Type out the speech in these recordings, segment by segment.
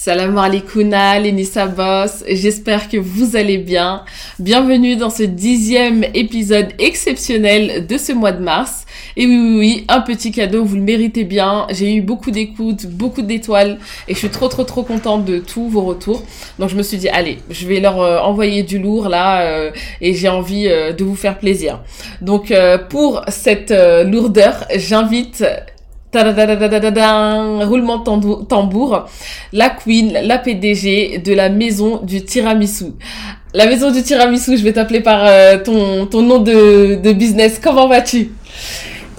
Salam alaikum, Lenissa Boss. J'espère que vous allez bien. Bienvenue dans ce dixième épisode exceptionnel de ce mois de mars. Et oui, oui, oui, un petit cadeau, vous le méritez bien. J'ai eu beaucoup d'écoutes, beaucoup d'étoiles et je suis trop, trop, trop contente de tous vos retours. Donc je me suis dit, allez, je vais leur euh, envoyer du lourd là euh, et j'ai envie euh, de vous faire plaisir. Donc pour cette lourdeur, j'invite roulement de tambour, la queen, la PDG de la maison du tiramisu. La maison du tiramisu, je vais t'appeler par ton, ton nom de, de business. Comment vas-tu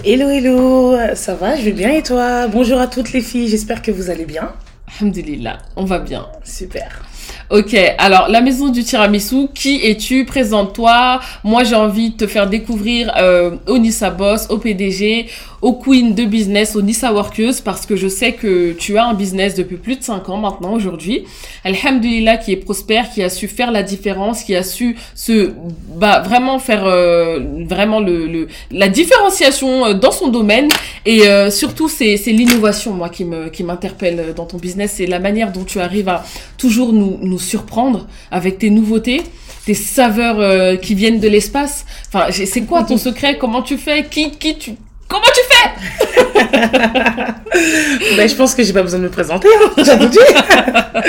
Hello, hello, ça va, je vais bien et toi Bonjour à toutes les filles, j'espère que vous allez bien. Alhamdulillah, on va bien. Super. Ok, alors la maison du tiramisu, qui es-tu? Présente-toi. Moi, j'ai envie de te faire découvrir euh, au Nissa Boss, au PDG, au Queen de business, au Nissa Workeuse, parce que je sais que tu as un business depuis plus de 5 ans maintenant, aujourd'hui. Alhamdulillah, qui est prospère, qui a su faire la différence, qui a su se, bah, vraiment faire euh, vraiment le, le, la différenciation euh, dans son domaine. Et euh, surtout, c'est l'innovation, moi, qui me qui m'interpelle dans ton business. C'est la manière dont tu arrives à toujours nous, nous surprendre avec tes nouveautés tes saveurs euh, qui viennent de l'espace. Enfin, c'est quoi ton secret? Comment tu fais? Qui qui tu Comment tu fais ben, je pense que j'ai pas besoin de me présenter, hein,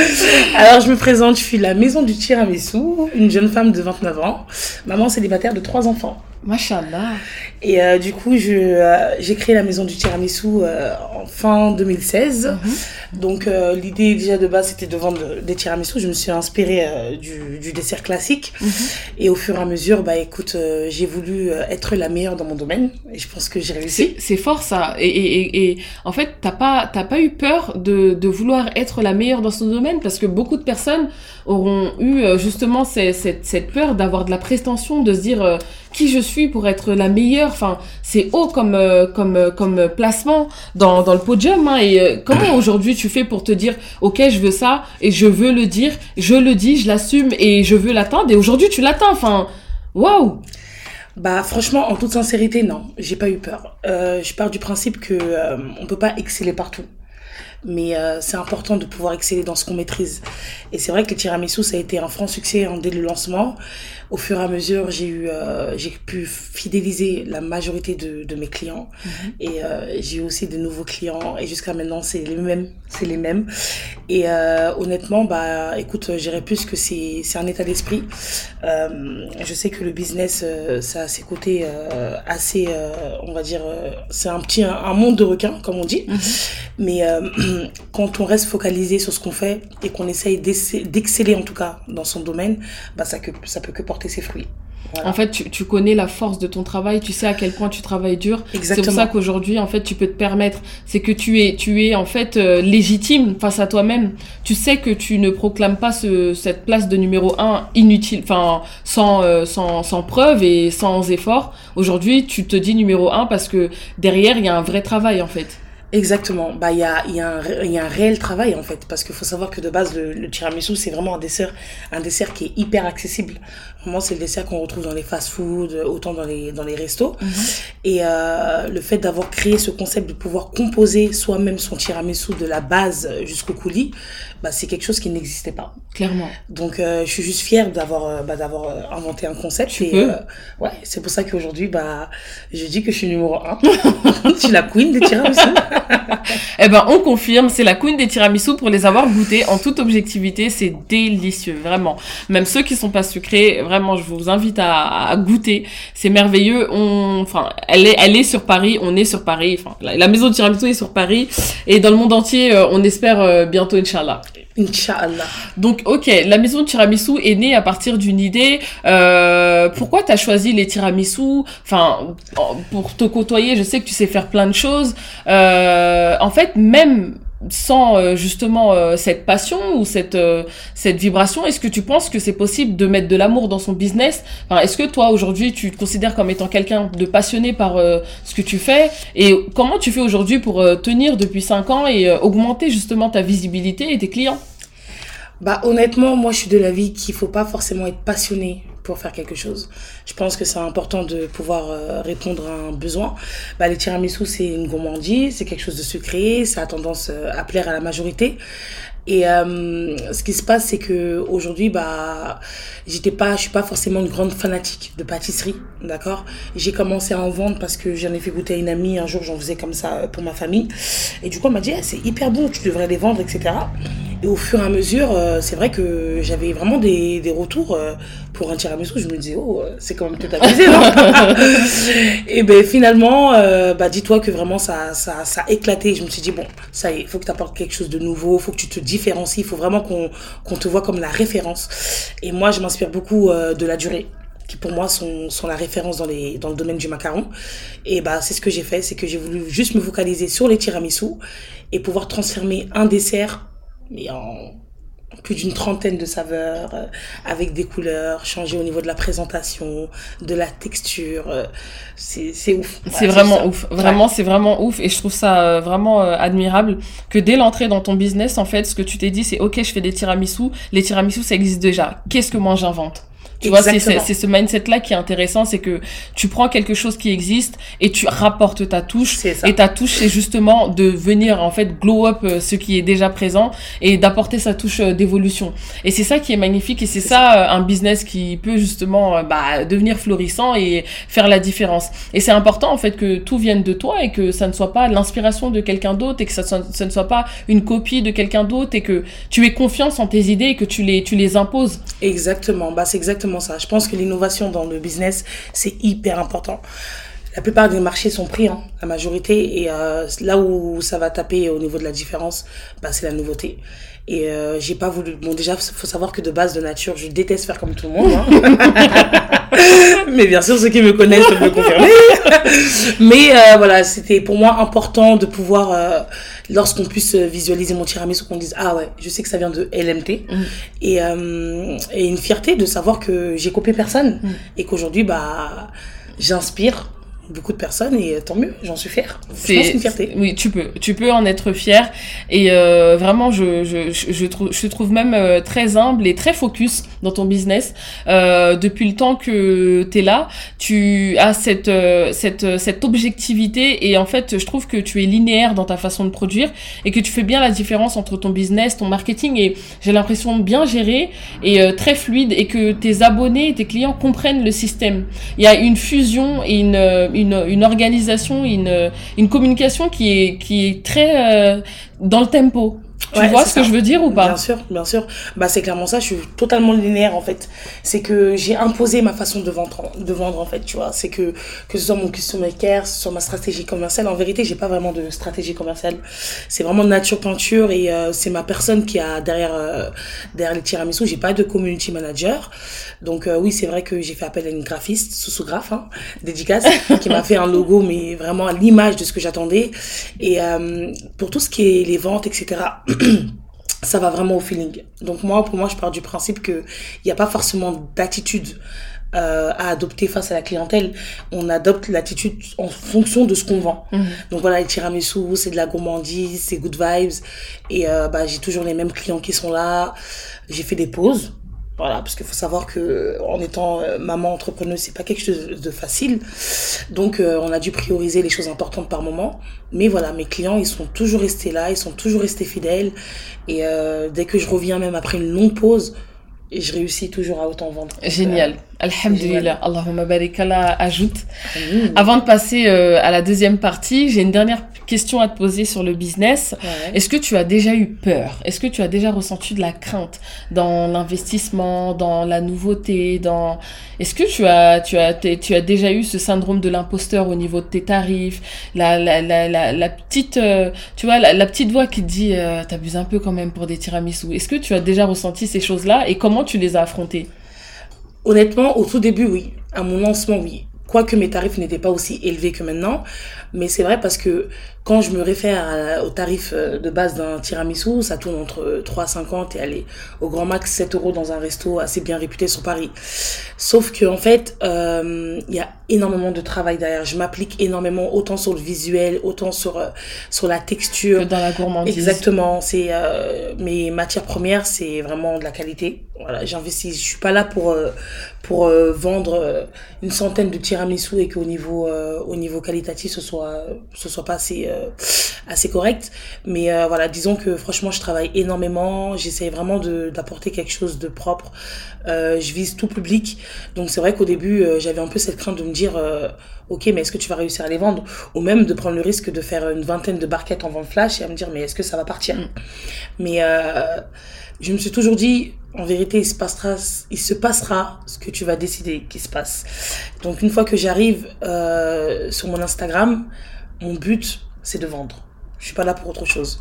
Alors, je me présente, je suis la maison du tiramisu, une jeune femme de 29 ans, maman célibataire de trois enfants. Machallah. Et euh, du coup, je, euh, j'ai créé la maison du tiramisu euh, en fin 2016. Mhm. Donc, l'idée déjà de base, c'était de vendre des tiramisu. Je me suis inspirée du, du, dessert classique. Mhm. Et au fur et à mesure, bah écoute, j'ai voulu être la meilleure dans mon domaine. Et je pense que j'ai réussi. C'est, fort ça. Et, et, et, en fait, t'as pas, t'as pas eu peur de, de vouloir être la meilleure dans son domaine parce que beaucoup de personnes auront eu justement cette, cette, cette peur d'avoir de la prétention, de se dire qui je suis pour être la meilleure. Enfin, c'est haut comme euh, comme euh, comme placement dans dans le podium. Hein. Et euh, comment aujourd'hui tu fais pour te dire, ok, je veux ça et je veux le dire, je le dis, je l'assume et je veux l'atteindre. Et aujourd'hui tu l'atteins. Enfin, waouh. Bah franchement, en toute sincérité, non, j'ai pas eu peur. je pars du principe que on peut pas exceller partout mais c'est important de pouvoir exceller dans ce qu'on maîtrise. Et c'est vrai que le tiramisu, ça a été un franc succès dès le lancement au fur et à mesure, j'ai eu, euh, j'ai pu fidéliser la majorité de, de mes clients mhm. et euh, j'ai eu aussi de nouveaux clients et jusqu'à maintenant c'est les mêmes, c'est les mêmes. Et euh, honnêtement, bah, écoute, j'irais plus que c'est, c'est un état d'esprit. Euh, je sais que le business, euh, ça a ses côtés euh, assez, on va dire, c'est un petit, un, monde de requins comme on dit. Mhm. Mais quand on reste focalisé sur ce qu'on fait et qu'on essaye d'exceller en tout cas dans son domaine, bah ça que ça peut que porter ses fruits. En fait, tu, tu, connais la force de ton travail, tu sais à quel point tu travailles dur. C'est pour ça qu'aujourd'hui, en fait, tu peux te permettre. C'est que tu es, tu es en fait euh, légitime face à toi-même. Tu sais que tu ne proclames pas ce, cette place de numéro un inutile, enfin sans, euh, sans, sans preuve et sans effort. Aujourd'hui, tu te dis numéro un parce que derrière, il y a un vrai travail en fait. Exactement. Bah, il y a, un réel travail, en fait. Parce qu'il faut savoir que de base, le, le tiramisu, c'est vraiment un dessert, un dessert qui est hyper accessible. Vraiment, c'est le dessert qu'on retrouve dans les fast-food, autant dans les, dans les restos. Mhm. Et euh, le fait d'avoir créé ce concept de pouvoir composer soi-même son tiramisu de la base jusqu'au coulis, bah, c'est quelque chose qui n'existait pas. Clairement. Donc, euh, je suis juste fière d'avoir euh, bah, d'avoir euh, inventé un concept. Tu et, peux. Euh, ouais, c'est pour ça qu'aujourd'hui, bah, je dis que je suis numéro un. je suis la queen des tiramisu. eh ben, on confirme, c'est la queen des tiramisu pour les avoir goûtés en toute objectivité. C'est délicieux, vraiment. Même ceux qui sont pas sucrés, vraiment, je vous invite à, à goûter. C'est merveilleux. On, enfin, elle est, elle est sur Paris. On est sur Paris. Enfin, la, la maison de tiramisu est sur Paris. Et dans le monde entier, on espère bientôt, Inch'Allah. Inch'Allah. Donc, ok, la maison de tiramisu est née à partir d'une idée. Euh, pourquoi tu as choisi les tiramisu? Enfin, pour te côtoyer, je sais que tu sais faire plein de choses. Euh, en fait, même sans euh, justement euh, cette passion ou cette euh, cette vibration est-ce que tu penses que c'est possible de mettre de l'amour dans son business? Enfin, est-ce que toi aujourd'hui tu te considères comme étant quelqu'un de passionné par ce que tu fais? Et comment tu fais aujourd'hui pour tenir depuis 5 ans et augmenter justement ta visibilité et tes clients? Bah honnêtement moi je suis de l'avis qu'il faut pas forcément être passionné pour faire quelque chose. Je pense que c'est important de pouvoir euh, répondre à un besoin. Bah, les tiramisu, c'est une gourmandise, c'est quelque chose de sucré, ça a tendance euh, à plaire à la majorité. Et euh, ce qui se passe, c'est que aujourd'hui, bah, j'étais pas, je suis pas forcément une grande fanatique de pâtisserie, d'accord? J'ai commencé à en vendre parce que j'en ai fait goûter à une amie un jour, j'en faisais comme ça pour ma famille. Et du coup, elle m'a dit, eh, c'est hyper bon, tu devrais les vendre, etc. Et au fur et à mesure, euh, c'est vrai que j'avais vraiment des, des retours euh, pour un tiramisu. Je me disais, oh, euh, c'est quand même tout abusé, non Et ben finalement, bah dis-toi que vraiment ça, ça, ça a éclaté. Je me suis dit, bon, ça y il faut que tu apportes quelque chose de nouveau, faut que tu te différencies, il faut vraiment qu'on qu'on te voit comme la référence. Et moi, je m'inspire beaucoup de la durée qui pour moi sont, sont la référence dans, les, dans le domaine du macaron. Et bah, c'est ce que j'ai fait, c'est que j'ai voulu juste me focaliser sur les tiramisu et pouvoir transformer un dessert mais en plus d'une trentaine de saveurs, euh, avec des couleurs, changer au niveau de la présentation, de la texture. Euh, c'est ouf. c'est vraiment ouf. Vraiment, c'est vraiment ouf. Et je trouve ça euh, vraiment admirable que dès l'entrée dans ton business, en fait, ce que tu t'es dit, c'est OK, je fais des tiramisu. Les tiramisu, ça existe déjà. Qu'est-ce que moi j'invente? Tu vois, c'est ce mindset-là qui est intéressant, c'est que tu prends quelque chose qui existe et tu rapportes ta touche. Et ta touche, c'est justement de venir, en fait, glow up euh, ce qui est déjà présent et d'apporter sa touche euh, d'évolution. Et c'est ça qui est magnifique et c'est ça, euh, un business qui peut justement bah, devenir florissant et faire la différence. Et c'est important, en fait, que tout vienne de toi et que ça ne soit pas l'inspiration de quelqu'un d'autre et que ça, ça, ne soit pas une copie de quelqu'un d'autre et que tu aies confiance en tes idées et que tu les, tu les imposes. Exactement. Bah, c'est exactement ça. Je pense que l'innovation dans le business, c'est hyper important. La plupart des marchés sont pris, hein, la majorité, et euh, là où ça va taper au niveau de la différence, bah, c'est la nouveauté. Et euh, j'ai pas voulu. Bon, déjà, faut savoir que de base, de nature, je déteste faire comme tout le monde. Hein. Mais bien sûr, ceux qui me connaissent peuvent le confirmer. Mais euh, voilà, c'était pour moi important de pouvoir, euh, lorsqu'on puisse visualiser mon tiramisu, qu'on dise ah ouais, je sais que ça vient de LMT, mm. et, euh, et une fierté de savoir que j'ai copié personne mm. et qu'aujourd'hui, bah, j'inspire beaucoup de personnes et tant mieux, j'en suis fière. C'est une fierté. Oui, tu peux, tu peux en être fière et euh, vraiment, je, je, je, trouve, je te trouve même euh, très humble et très focus dans ton business. Euh, depuis le temps que tu es là, tu as cette, cette, cette objectivité et en fait, je trouve que tu es linéaire dans ta façon de produire et que tu fais bien la différence entre ton business, ton marketing et j'ai l'impression bien géré et très fluide et que tes abonnés et tes clients comprennent le système. Il y a une fusion et une une, une organisation, une, une communication qui est, qui est très euh, dans le tempo. Tu vois ce que je veux dire ou pas Bien sûr, bien sûr. Bah c'est clairement ça. Je suis totalement linéaire en fait. C'est que j'ai imposé ma façon de vendre, de vendre en fait. Tu vois, c'est que que ce soit mon customer care, sur ma stratégie commerciale. En vérité, j'ai pas vraiment de stratégie commerciale. C'est vraiment nature peinture et euh, c'est ma personne qui a derrière euh, derrière les tiramisu. J'ai pas de community manager. Donc euh, oui, c'est vrai que j'ai fait appel à une graphiste, sous-sous-graphe, hein, dédicace, qui m'a fait un logo mais vraiment à l'image de ce que j'attendais. Et pour tout ce qui est les ventes, etc. ça va vraiment au feeling. Donc moi, pour moi, je pars du principe qu'il n'y a pas forcément d'attitude euh, à adopter face à la clientèle. On adopte l'attitude en fonction de ce qu'on vend. Mhm. Donc voilà, les tiramisu, c'est de la gourmandise, c'est good vibes. Et euh, bah, j'ai toujours les mêmes clients qui sont là. J'ai fait des pauses. Voilà, parce qu'il faut savoir que en étant euh, maman entrepreneuse, c'est pas quelque chose de facile. Donc euh, on a dû prioriser les choses importantes par moment. Mais voilà, mes clients, ils sont toujours restés là, ils sont toujours restés fidèles. Et euh, dès que je reviens, même après une longue pause, je réussis toujours à autant vendre. Génial. Alhamdulillah. Allahumma barik ajoute. Avant de passer à la deuxième partie, j'ai une dernière question à te poser sur le business. Est-ce que tu as déjà eu peur? Est-ce que tu as déjà ressenti de la crainte dans l'investissement, dans la nouveauté, dans Est-ce que tu as tu as tu as déjà eu ce syndrome de l'imposteur au niveau de tes tarifs, la la la la, la petite euh, tu vois la, petite voix qui te dit euh, t'abuses un peu quand même pour des tiramisu. Est-ce que tu as déjà ressenti ces choses-là et comment tu les as affrontées? Honnêtement, au tout début, oui. À mon lancement, oui. Quoique mes tarifs n'étaient pas aussi élevés que maintenant. Mais c'est vrai parce que quand je me réfère au tarif euh, de base d'un tiramisu, ça tourne entre 3,50 et aller au grand max 7 euros dans un resto assez bien réputé sur Paris. Sauf que en fait, euh, il y a énormément de travail derrière. Je m'applique énormément autant sur le visuel, autant sur euh, sur la texture. Que dans la gourmandise. Exactement. C'est mes matières premières, c'est vraiment de la qualité. Voilà, j'investis. Je suis pas là pour pour vendre une centaine de tiramisu et qu'au niveau au niveau qualitatif ce soit ce soit pas assez euh, assez correct. Mais euh, voilà, disons que franchement, je travaille énormément. J'essaie vraiment d'apporter quelque chose de propre. Euh, je vise tout public. Donc c'est vrai qu'au début, euh, j'avais un peu cette crainte de me dire, ok, mais est-ce que tu vas réussir à les vendre? Ou même de prendre le risque de faire une vingtaine de barquettes en vente flash et à me dire, mais est-ce que ça va partir? Mais euh, je me suis toujours dit, en vérité, il se passera, il se passera ce que tu vas décider qu'il se passe. Donc une fois que j'arrive euh, sur mon Instagram, mon but, c'est de vendre. Je suis pas là pour autre chose.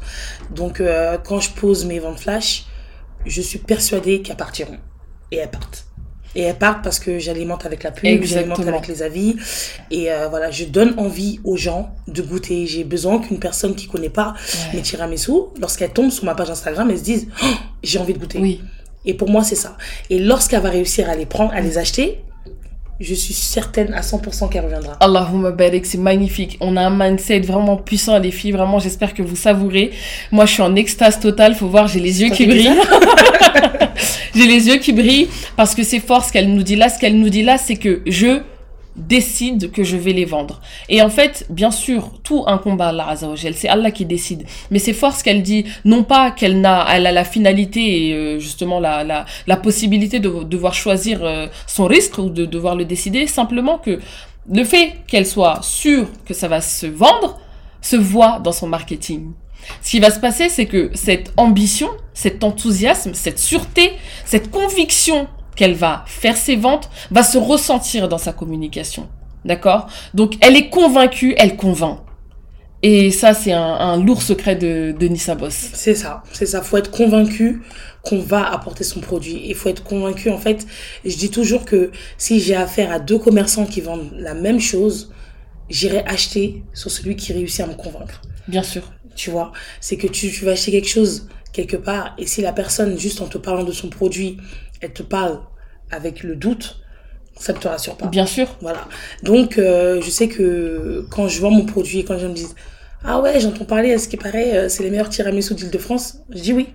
Donc euh, quand je pose mes ventes flash, je suis persuadée qu'elles partiront. Et elles partent. Et elles partent parce que j'alimente avec la pub, j'alimente avec les avis. Et euh, voilà, je donne envie aux gens de goûter. J'ai besoin qu'une personne qui connaît pas mes tiramisu, lorsqu'elle tombe sur ma page Instagram, elle se dise Oh, j'ai envie de goûter. Oui. Et pour moi, c'est ça. Et lorsqu'elle va réussir à les prendre, à les acheter, je suis certaine à 100% qu'elle reviendra. Allahumma barik, c'est magnifique. On a un mindset vraiment puissant, les filles. Vraiment, j'espère que vous savourez. Moi, je suis en extase totale. Faut voir, j'ai les yeux Ça qui brillent. j'ai les yeux qui brillent parce que c'est fort ce qu'elle nous dit là. Ce qu'elle nous dit là, c'est que je décide que je vais les vendre. Et en fait, bien sûr, tout un combat Allah Azzawajal, c'est Allah qui décide. Mais c'est fort ce qu'elle dit, non pas qu'elle n'a, elle a la finalité et euh, justement la, la, la possibilité de devoir choisir euh, son risque ou de devoir le décider, simplement que le fait qu'elle soit sûre que ça va se vendre se voit dans son marketing. Ce qui va se passer, c'est que cette ambition, cet enthousiasme, cette sûreté, cette conviction qu'elle va faire ses ventes va se ressentir dans sa communication. D'accord? Donc, elle est convaincue, elle convainc. Et ça, c'est un, un lourd secret de, de Nissa Boss. C'est ça, c'est ça. Faut être convaincu qu'on va apporter son produit. Il faut être convaincu, en fait. Je dis toujours que si j'ai affaire à deux commerçants qui vendent la même chose, j'irai acheter sur celui qui réussit à me convaincre. Bien sûr. Tu vois, c'est que tu, tu vas acheter quelque chose quelque part et si la personne, juste en te parlant de son produit, elle te parle avec le doute, ça ne te rassure pas. Bien sûr. Voilà. Donc, euh, je sais que quand je vends mon produit et quand gens me disent Ah ouais, j'entends parler, à ce qui paraît, euh, c'est les meilleurs tiramisu d'Île-de-France, je dis oui.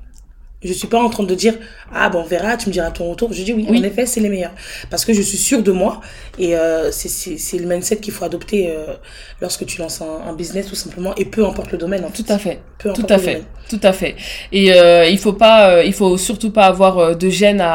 Je suis pas en train de dire Ah bon, on verra, tu me diras ton retour. Je dis oui, Oui. en effet, c'est les meilleurs. Parce que je suis sûre de moi et euh, c'est- le mindset qu'il faut adopter euh, lorsque tu lances un, un business tout simplement et peu importe le domaine en Tout fait. à fait. Peu Tout à fait, domaine. tout à fait. Et euh, il faut pas, euh, il faut surtout pas avoir de gêne à,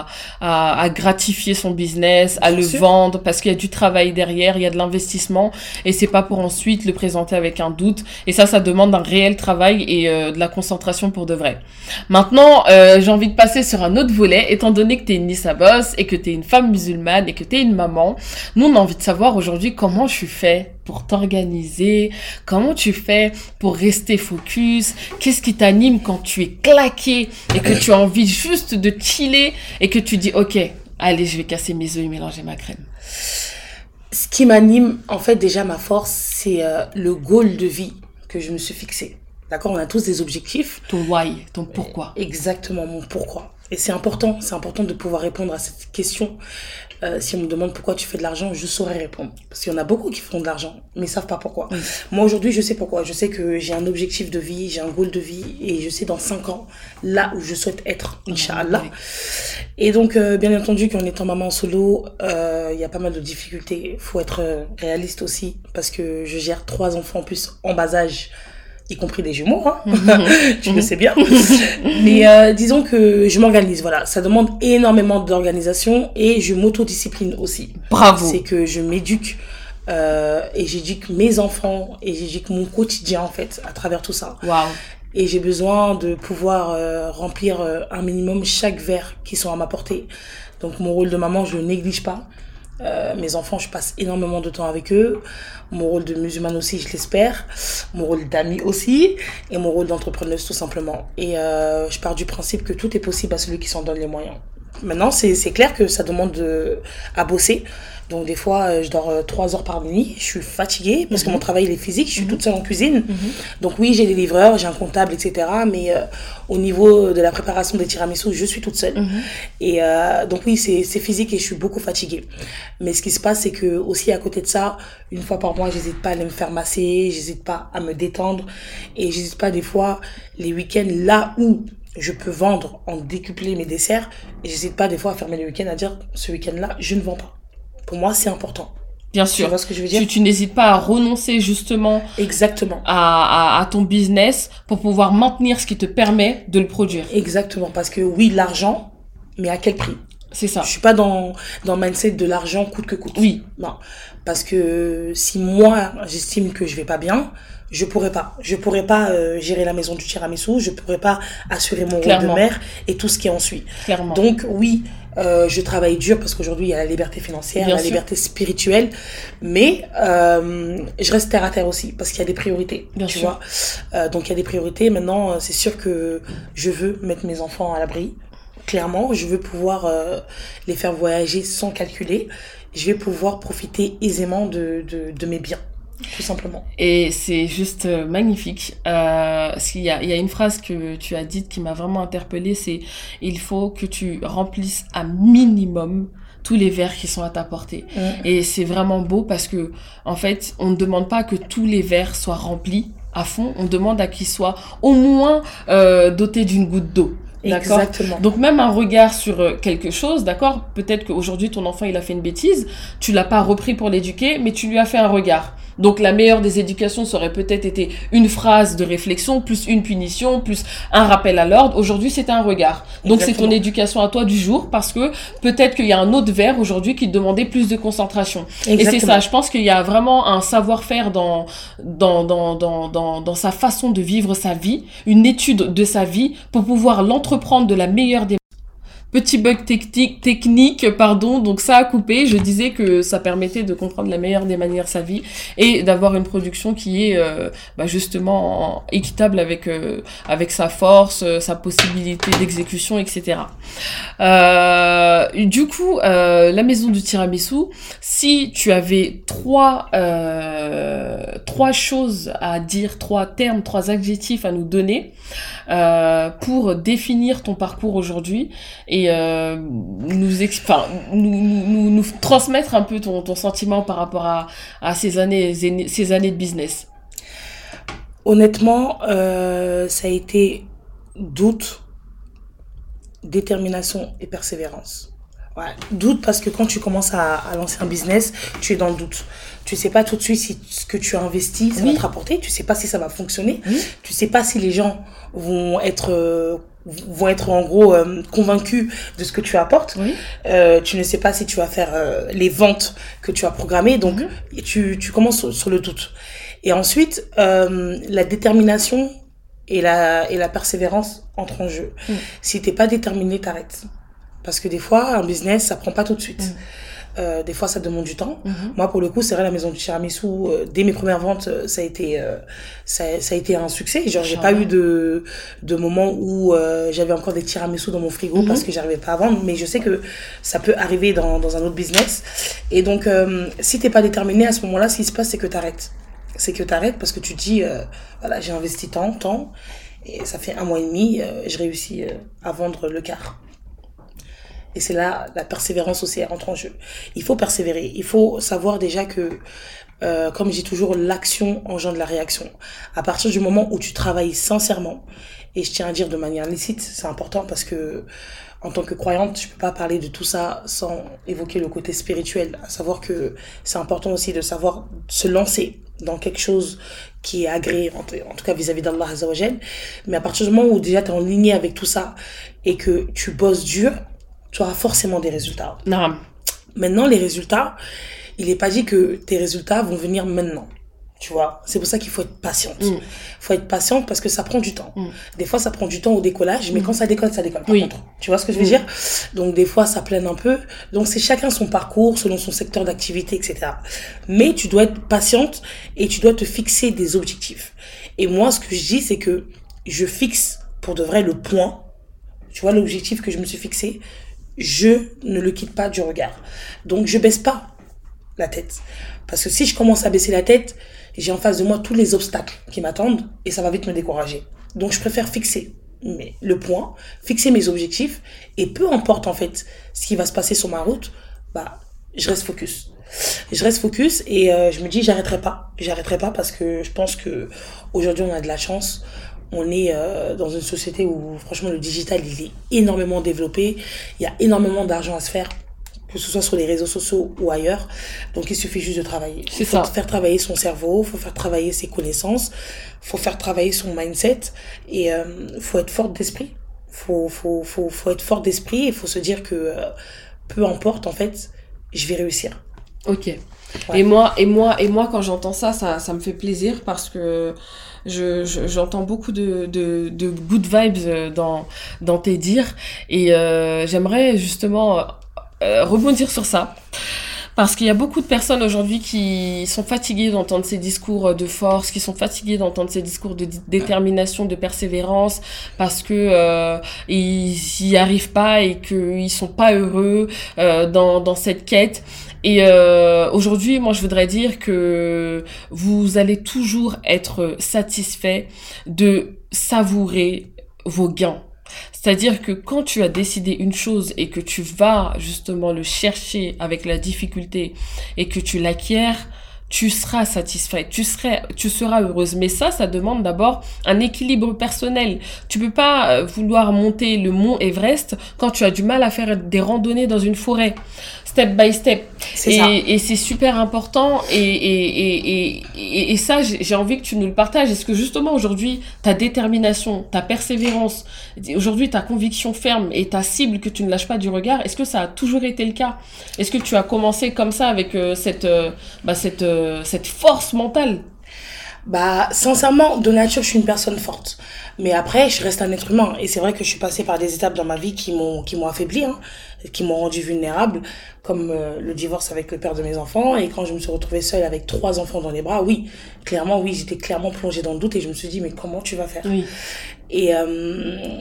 à, à, à gratifier son business, à le sûr. vendre, parce qu'il y a du travail derrière, il y a de l'investissement, et c'est pas pour ensuite le présenter avec un doute. Et ça, ça demande un réel travail et de la concentration pour de vrai. Maintenant, euh, j'ai envie de passer sur un autre volet, étant donné que t'es une Nissa Boss et que t'es une femme musulmane et que t'es une maman. Nous, on a envie de savoir aujourd'hui comment tu fais pour t'organiser, comment tu fais pour rester focus, qu'est-ce qui t'anime quand tu es claqué et que tu as envie juste de chiller et que tu dis, ok, allez, je vais casser mes œufs et mélanger ma crème. Ce qui m'anime, en fait, déjà ma force, c'est euh, le goal de vie que je me suis fixé. D'accord On a tous des objectifs. Ton why, ton pourquoi. Exactement, mon pourquoi. Et c'est important, c'est important de pouvoir répondre à cette question. Euh, si on me demande pourquoi tu fais de l'argent, je saurais répondre. Parce qu'il y en a beaucoup qui font de l'argent, mais ils savent pas pourquoi. Moi aujourd'hui, je sais pourquoi. Je sais que j'ai un objectif de vie, j'ai un goal de vie, et je sais dans 5 ans, là où je souhaite être, Inch'Allah. Et donc, euh, bien entendu, qu'en étant maman solo, euh, il y a pas mal de difficultés. faut être réaliste aussi, parce que je gère trois enfants en plus en bas âge, y compris des jumeaux, hein. tu le sais bien. Mais euh, disons que je m'organise, voilà. Ça demande énormément d'organisation et je m'autodiscipline aussi. Bravo. C'est que je m'éduque euh, et j'éduque mes enfants et j'éduque mon quotidien en fait à travers tout ça. Waouh. Et j'ai besoin de pouvoir euh, remplir euh, un minimum chaque verre qui sont à ma portée. Donc mon rôle de maman, je le néglige pas. Euh, mes enfants, je passe énormément de temps avec eux. Mon rôle de musulmane aussi, je l'espère. Mon rôle d'amie aussi. Et mon rôle d'entrepreneuse tout simplement. Et euh, je pars du principe que tout est possible à celui qui s'en donne les moyens. Maintenant, c'est c'est clair que ça demande de, à bosser. Donc des fois, euh, je dors euh, trois heures par nuit. Je suis fatiguée parce que mon travail il est physique. Je suis toute seule en cuisine. Donc oui, j'ai des livreurs, j'ai un comptable, etc. Mais euh, au niveau de la préparation des tiramisu, je suis toute seule. Et euh, donc oui, c'est c'est physique et je suis beaucoup fatiguée. Mais ce qui se passe, c'est que aussi à côté de ça, une fois par mois, j'hésite pas à aller me faire masser, j'hésite pas à me détendre et j'hésite pas des fois les week-ends là où je peux vendre en décuplé mes desserts, et j'hésite pas des fois à fermer les week-ends à dire ce week-end-là, je ne vends pas. Pour moi, c'est important. Bien sûr. Tu vois ce que je veux dire Tu, tu n'hésites pas à renoncer justement Exactement. à, à, à ton business pour pouvoir maintenir ce qui te permet de le produire. Exactement. Parce que oui, l'argent, mais à quel prix? C'est ça. Je suis pas dans, dans le mindset de l'argent coûte que coûte. Oui. Non. Parce que si moi, j'estime que je vais pas bien, je pourrais pas. Je pourrais pas euh, gérer la maison du tiramisu, je pourrais pas assurer mon rôle Clairement. de mère et tout ce qui en suit. Clairement. Donc oui, euh, je travaille dur parce qu'aujourd'hui il y a la liberté financière, Bien la sûr. liberté spirituelle, mais euh, je reste terre à terre aussi parce qu'il y a des priorités. Bien tu sûr. vois. Euh, donc il y a des priorités. Maintenant, euh, c'est sûr que je veux mettre mes enfants à l'abri. Clairement, je veux pouvoir euh, les faire voyager sans calculer. Je vais pouvoir profiter aisément de, de, de mes biens, tout simplement. Et c'est juste euh, magnifique. Euh, qu'il y a, il y a une phrase que tu as dite qui m'a vraiment interpellée, c'est il faut que tu remplisses à minimum tous les verres qui sont à ta portée. Et c'est vraiment beau parce que, en fait, on ne demande pas que tous les verres soient remplis à fond, on demande à qu'ils soient au moins euh, dotés d'une goutte d'eau. D'accord? Exactement. Donc même un regard sur euh, quelque chose, d'accord? Peut-être qu'aujourd'hui ton enfant il a fait une bêtise, tu l'as pas repris pour l'éduquer, mais tu lui as fait un regard. Donc la meilleure des éducations serait peut-être été une phrase de réflexion, plus une punition, plus un rappel à l'ordre. Aujourd'hui c'est un regard. Donc c'est ton éducation à toi du jour parce que peut-être qu'il y a un autre verre aujourd'hui qui te demandait plus de concentration. Et c'est ça, je pense qu'il y a vraiment un savoir-faire dans, dans, dans, dans, dans, dans sa façon de vivre sa vie, une étude de sa vie pour pouvoir l'entreprendre de la meilleure des Petit bug technique, pardon, donc ça a coupé. Je disais que ça permettait de comprendre la meilleure des manières sa vie et d'avoir une production qui est euh, bah, justement en- équitable avec euh, avec sa force, euh, sa possibilité d'exécution, etc. Du coup, la maison du tiramisu, si tu avais trois trois choses à dire, trois termes, trois adjectifs à nous donner pour définir ton parcours aujourd'hui euh, nous, ex- enfin, nous, nous, nous, nous transmettre un peu ton, ton sentiment par rapport à, à ces années ces années de business. Honnêtement, euh, ça a été doute, détermination et persévérance. Ouais, doute parce que quand tu commences à, à lancer un business, tu es dans le doute. Tu sais pas tout de suite si ce que tu as investi, ça Oui. va te rapporter. Tu sais pas si ça va fonctionner. Oui. Tu sais pas si les gens vont être euh, vont être en gros euh, convaincus de ce que tu apportes. Oui. Euh, tu ne sais pas si tu vas faire euh, les ventes que tu as programmées. Donc, Mhm. tu, tu commences sur, sur le doute. Et ensuite, euh, la détermination et la, et la persévérance entrent en jeu. Mhm. Si t'es pas déterminé, t'arrêtes. Parce que des fois, un business, ça prend pas tout de suite. Mhm. Euh, des fois, ça demande du temps. Mhm. Moi, pour le coup, c'est vrai, la maison du tiramisu, euh, dès mes premières ventes, euh, ça a été, euh, ça, ça a été un succès. Genre, j'ai pas eu de, de moment où j'avais encore des tiramisu dans mon frigo Mhm. parce que j'arrivais pas à vendre. Mais je sais que ça peut arriver dans, dans un autre business. Et donc, si t'es pas déterminé à ce moment-là, ce qui se passe, c'est que t'arrêtes. C'est que t'arrêtes parce que tu dis, voilà, j'ai investi tant, tant. Et ça fait un mois et demi, je réussis à vendre le quart. Et c'est là la persévérance aussi elle rentre en jeu. Il faut persévérer. Il faut savoir déjà que, euh, comme dis toujours, l'action engendre la réaction. À partir du moment où tu travailles sincèrement, et je tiens à dire de manière licite, c'est important parce que en tant que croyante, je peux pas parler de tout ça sans évoquer le côté spirituel. À savoir que c'est important aussi de savoir se lancer dans quelque chose qui est agréé, en, en tout cas vis-à-vis d'Allah Azzawajal. Mais à partir du moment où déjà tu es en ligne avec tout ça et que tu bosses dur, tu auras forcément des résultats. Naam. Maintenant, les résultats, il n'est pas dit que tes résultats vont venir maintenant. Tu vois, c'est pour ça qu'il faut être patiente. Il Mm. faut être patiente parce que ça prend du temps. Mm. Des fois, ça prend du temps au décollage, mais quand ça décolle, ça décolle. Par Oui. contre, tu vois ce que je veux Mm. dire? Donc, des fois, ça plaine un peu. Donc, c'est chacun son parcours, selon son secteur d'activité, etc. Mais tu dois être patiente et tu dois te fixer des objectifs. Et moi, ce que je dis, c'est que je fixe pour de vrai le point. Tu vois, l'objectif que je me suis fixé, je ne le quitte pas du regard. Donc, je baisse pas la tête. Parce que si je commence à baisser la tête, j'ai en face de moi tous les obstacles qui m'attendent et ça va vite me décourager. Donc je préfère fixer le point, fixer mes objectifs et peu importe en fait ce qui va se passer sur ma route, bah je reste focus. Je reste focus et euh, je me dis j'arrêterai pas, j'arrêterai pas parce que je pense que aujourd'hui on a de la chance. On est euh, dans une société où franchement le digital il est énormément développé, il y a énormément d'argent à se faire que ce soit sur les réseaux sociaux ou ailleurs. Donc il suffit juste de travailler. C'est Il faut ça. faire travailler son cerveau, faut faire travailler ses connaissances, faut faire travailler son mindset et euh, faut être forte d'esprit. Faut faut faut faut être forte d'esprit et faut se dire que euh, peu importe en fait, je vais réussir. Ok. Ouais. Et moi, et moi, et moi, quand j'entends ça, ça, ça me fait plaisir parce que je, je- j'entends beaucoup de, de, de good vibes euh, dans, dans tes dires et euh, j'aimerais justement euh, rebondir sur ça. Parce qu'il y a beaucoup de personnes aujourd'hui qui sont fatiguées d'entendre ces discours de force, qui sont fatiguées d'entendre ces discours de détermination, de persévérance, parce que euh, ils y arrivent pas et qu'ils sont pas heureux euh, dans, dans cette quête. Et euh, aujourd'hui, moi, je voudrais dire que vous allez toujours être satisfait de savourer vos gains. C'est-à-dire que quand tu as décidé une chose et que tu vas justement le chercher avec la difficulté et que tu l'acquiers, tu seras satisfait, tu serais, tu seras heureuse. Mais ça, ça demande d'abord un équilibre personnel. Tu peux pas euh, vouloir monter le mont Everest quand tu as du mal à faire des randonnées dans une forêt. Step by step. Ça. Et, et c'est super important. Et, et, et, et, ça, j'ai j'ai envie que tu nous le partages. Est-ce que justement aujourd'hui, ta détermination, ta persévérance, aujourd'hui ta conviction ferme et ta cible que tu ne lâches pas du regard, est-ce que ça a toujours été le cas? Est-ce que tu as commencé comme ça avec euh, cette, euh, bah, cette, euh, cette force mentale? Bah, sincèrement, de nature, je suis une personne forte. Mais après, je reste un être humain. Et c'est vrai que je suis passée par des étapes dans ma vie qui m'ont, qui m'ont affaibli, hein, qui m'ont rendu vulnérable, comme euh, le divorce avec le père de mes enfants. Et quand je me suis retrouvée seule avec trois enfants dans les bras, oui, clairement, oui, j'étais clairement plongée dans le doute et je me suis dit, mais comment tu vas faire? Oui. Et euh,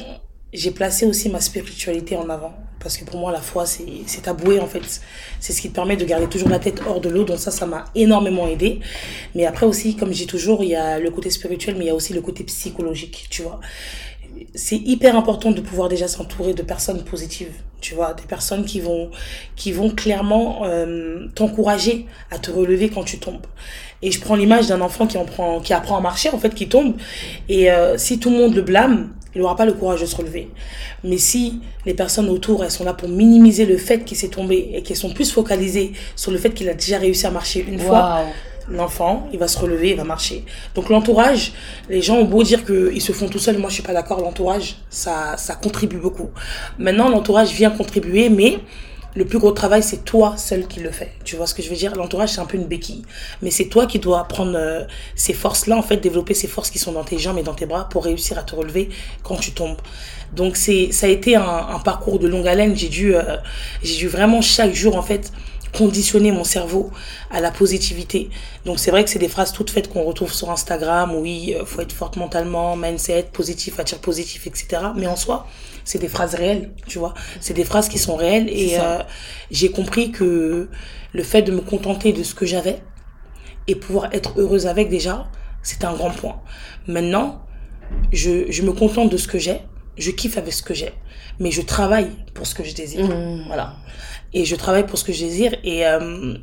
j'ai placé aussi ma spiritualité en avant. Parce que pour moi, la foi, c'est ta bouée, en fait. C'est ce qui te permet de garder toujours la tête hors de l'eau. Donc ça, ça m'a énormément aidé. Mais après aussi, comme dis toujours, il y a le côté spirituel, mais il y a aussi le côté psychologique, tu vois. C'est hyper important de pouvoir déjà s'entourer de personnes positives, tu vois, des personnes qui vont, qui vont clairement euh, t'encourager à te relever quand tu tombes. Et je prends l'image d'un enfant qui, en prend, qui apprend à marcher, en fait, qui tombe. Et euh, si tout le monde le blâme, il n'aura pas le courage de se relever. Mais si les personnes autour, elles sont là pour minimiser le fait qu'il s'est tombé et qu'elles sont plus focalisées sur le fait qu'il a déjà réussi à marcher une fois, l'enfant, il va se relever, il va marcher. Donc l'entourage, les gens ont beau dire qu'ils se font tout seuls, moi je suis pas d'accord, l'entourage, ça, ça contribue beaucoup. Maintenant, l'entourage vient contribuer, mais le plus gros travail, c'est toi seul qui le fais. Tu vois ce que je veux dire? L'entourage, c'est un peu une béquille. Mais c'est toi qui dois prendre euh, ces forces-là, en fait, développer ces forces qui sont dans tes jambes et dans tes bras pour réussir à te relever quand tu tombes. Donc c'est, ça a été un, un parcours de longue haleine. J'ai dû, euh, j'ai dû vraiment chaque jour, en fait, conditionner mon cerveau à la positivité. Donc c'est vrai que c'est des phrases toutes faites qu'on retrouve sur Instagram, oui, euh, faut être forte mentalement, mindset, positif, attire positif, etc. Mais en soi, c'est des phrases réelles, tu vois. C'est des phrases qui sont réelles et euh, j'ai compris que le fait de me contenter de ce que j'avais et pouvoir être heureuse avec déjà, c'est un grand point. Maintenant, je, je me contente de ce que j'ai, je kiffe avec ce que j'ai, mais je travaille pour ce que je désire. Mmh. Voilà. Et je travaille pour ce que je désire et euh,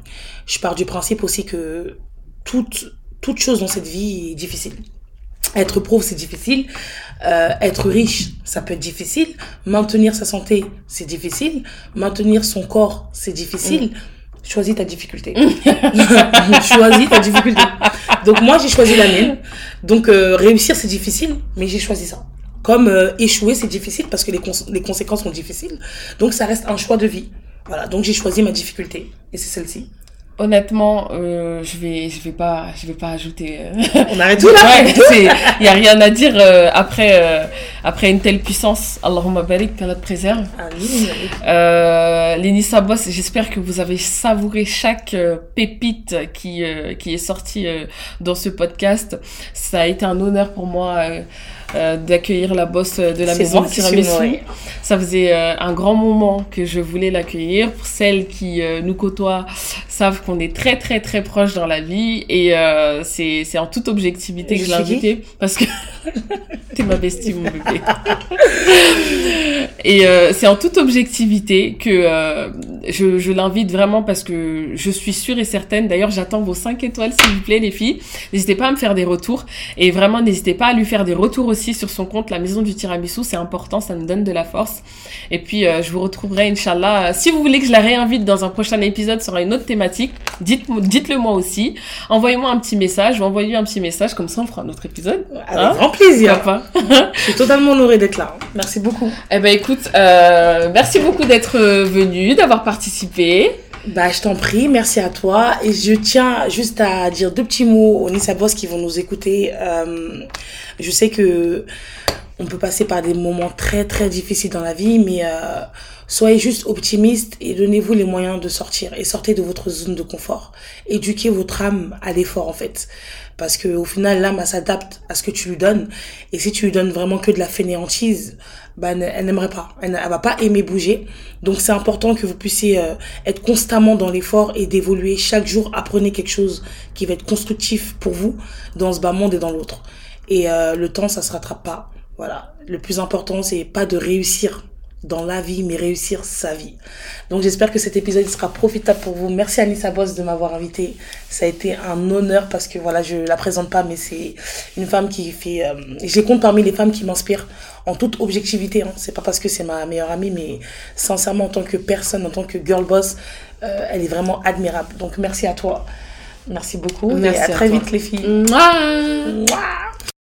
je pars du principe aussi que toute, toute chose dans cette vie est difficile. Être pauvre, c'est difficile. Euh, être riche, ça peut être difficile. Maintenir sa santé, c'est difficile. Maintenir son corps, c'est difficile. Choisis ta difficulté. Choisis ta difficulté. Donc moi, j'ai choisi la mienne. Donc euh, réussir, c'est difficile, mais j'ai choisi ça. Comme euh, échouer, c'est difficile parce que les, cons- les conséquences sont difficiles. Donc ça reste un choix de vie. Voilà, donc j'ai choisi ma difficulté. Et c'est celle-ci. Honnêtement, euh, je vais, je vais pas, je vais pas ajouter. euh, On arrête tout là Ouais, c'est, y a rien à dire euh, après, euh, après une telle puissance. Allahumma barik, qu'Allah te préserve. Amin. Euh, les Nissa Boss, j'espère que vous avez savouré chaque euh, pépite qui, euh, qui est sortie euh, dans ce podcast. Ça a été un honneur pour moi euh, d'accueillir la boss de la maison tiramisu. Ça faisait euh, un grand moment que je voulais l'accueillir. Pour celles qui euh, nous côtoient, savent qu'on est très très très proches dans la vie et c'est en toute objectivité Je que je l'ai suis qui invité parce que t'es ma bestie mon bébé. Et c'est en toute objectivité que je, je l'invite vraiment parce que je suis sûre et certaine. D'ailleurs, j'attends vos 5 étoiles, s'il vous plaît, les filles. N'hésitez pas à me faire des retours. Et vraiment, n'hésitez pas à lui faire des retours aussi sur son compte, la maison du tiramisu. C'est important, ça me donne de la force. Et puis, euh, je vous retrouverai, Inch'Allah. Si vous voulez que je la réinvite dans un prochain épisode sur une autre thématique, dites, dites-le moi aussi. Envoyez-moi un petit message ou envoyez un petit message, comme ça on fera un autre épisode. Avec Hein grand plaisir. Je suis totalement honorée d'être là. Merci beaucoup. Eh ben écoute, euh, merci beaucoup d'être euh, venu, d'avoir participé. Bah, je t'en prie, merci à toi. Et je tiens juste à dire deux petits mots aux Nissa Boss qui vont nous écouter. Euh, je sais que on peut passer par des moments très très difficiles dans la vie, mais euh, soyez juste optimiste et donnez-vous les moyens de sortir et sortez de votre zone de confort. Éduquez votre âme à l'effort en fait. Parce que au final, l'âme, s'adapte à ce que tu lui donnes. Et si tu lui donnes vraiment que de la fainéantise, bah, elle n'aimerait pas. Elle, elle va pas aimer bouger. Donc c'est important que vous puissiez euh, être constamment dans l'effort et d'évoluer chaque jour. Apprenez quelque chose qui va être constructif pour vous dans ce bas monde et dans l'autre. Et euh, le temps, ça se rattrape pas. Voilà. Le plus important, c'est pas de réussir dans la vie, mais réussir sa vie. Donc j'espère que cet épisode sera profitable pour vous. Merci Anissa Boss de m'avoir invité. Ça a été un honneur parce que voilà, je la présente pas, mais c'est une femme qui fait. Euh, je les compte parmi les femmes qui m'inspirent en toute objectivité. Hein. C'est pas parce que c'est ma meilleure amie, mais sincèrement en tant que personne, en tant que girl boss, euh, elle est vraiment admirable. Donc merci à toi. Merci beaucoup Merci et à à très toi. vite les filles. Mouah Mouah